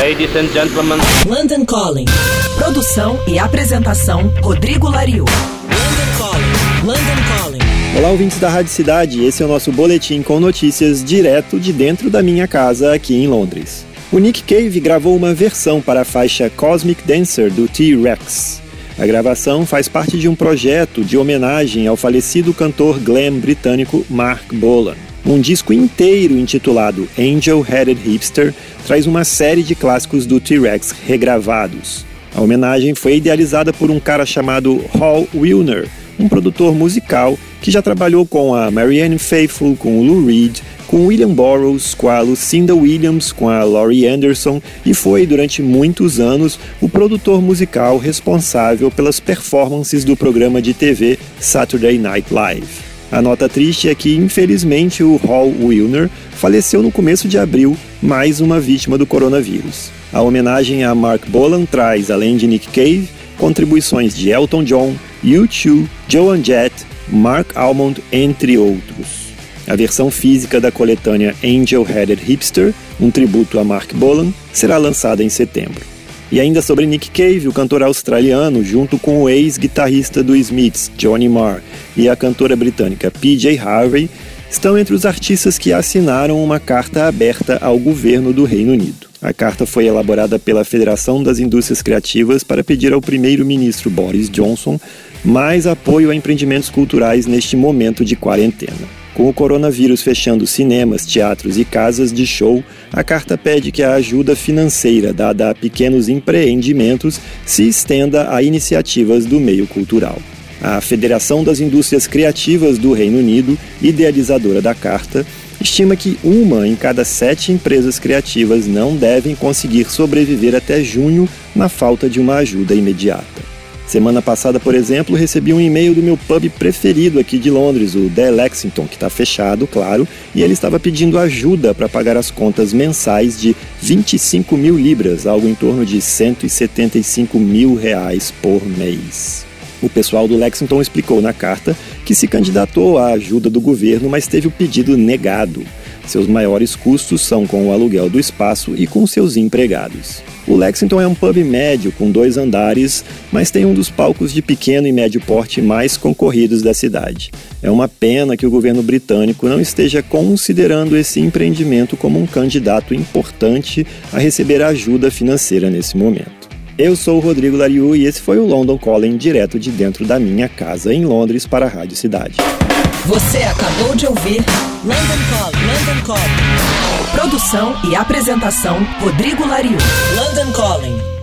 Ladies and gentlemen. London Calling. Produção e apresentação Rodrigo Lariu. London Calling. London Calling. Olá, ouvintes da Rádio Cidade. Esse é o nosso boletim com notícias direto de dentro da minha casa aqui em Londres. O Nick Cave gravou uma versão para a faixa Cosmic Dancer do T-Rex. A gravação faz parte de um projeto de homenagem ao falecido cantor glam britânico Mark Bolan. Um disco inteiro intitulado Angel Headed Hipster traz uma série de clássicos do T-Rex regravados. A homenagem foi idealizada por um cara chamado Hal Wilner, um produtor musical que já trabalhou com a Marianne Faithfull, com o Lou Reed, com William Burroughs, com a Lucinda Williams, com a Laurie Anderson e foi, durante muitos anos, o produtor musical responsável pelas performances do programa de TV Saturday Night Live. A nota triste é que, infelizmente, o Hall Wilner faleceu no começo de abril, mais uma vítima do coronavírus. A homenagem a Mark Bolan traz, além de Nick Cave, contribuições de Elton John, U2, Joan Jett, Mark Almond, entre outros. A versão física da coletânea Angel Headed Hipster, um tributo a Mark Bolan, será lançada em setembro. E ainda sobre Nick Cave, o cantor australiano, junto com o ex-guitarrista do Smiths, Johnny Marr, e a cantora britânica PJ Harvey, estão entre os artistas que assinaram uma carta aberta ao governo do Reino Unido. A carta foi elaborada pela Federação das Indústrias Criativas para pedir ao primeiro-ministro Boris Johnson mais apoio a empreendimentos culturais neste momento de quarentena. Com o coronavírus fechando cinemas, teatros e casas de show, a carta pede que a ajuda financeira dada a pequenos empreendimentos se estenda a iniciativas do meio cultural. A Federação das Indústrias Criativas do Reino Unido, idealizadora da carta, estima que uma em cada sete empresas criativas não devem conseguir sobreviver até junho na falta de uma ajuda imediata. Semana passada, por exemplo, recebi um e-mail do meu pub preferido aqui de Londres, o The Lexington, que está fechado, claro, e ele estava pedindo ajuda para pagar as contas mensais de 25 mil libras, algo em torno de 175 mil reais por mês. O pessoal do Lexington explicou na carta que se candidatou à ajuda do governo, mas teve o pedido negado. Seus maiores custos são com o aluguel do espaço e com seus empregados. O Lexington é um pub médio com dois andares, mas tem um dos palcos de pequeno e médio porte mais concorridos da cidade. É uma pena que o governo britânico não esteja considerando esse empreendimento como um candidato importante a receber ajuda financeira nesse momento. Eu sou o Rodrigo Lariu e esse foi o London Calling direto de dentro da minha casa em Londres para a Rádio Cidade. Você acabou de ouvir London Calling. London Calling. Produção e apresentação Rodrigo Lariu. London Calling.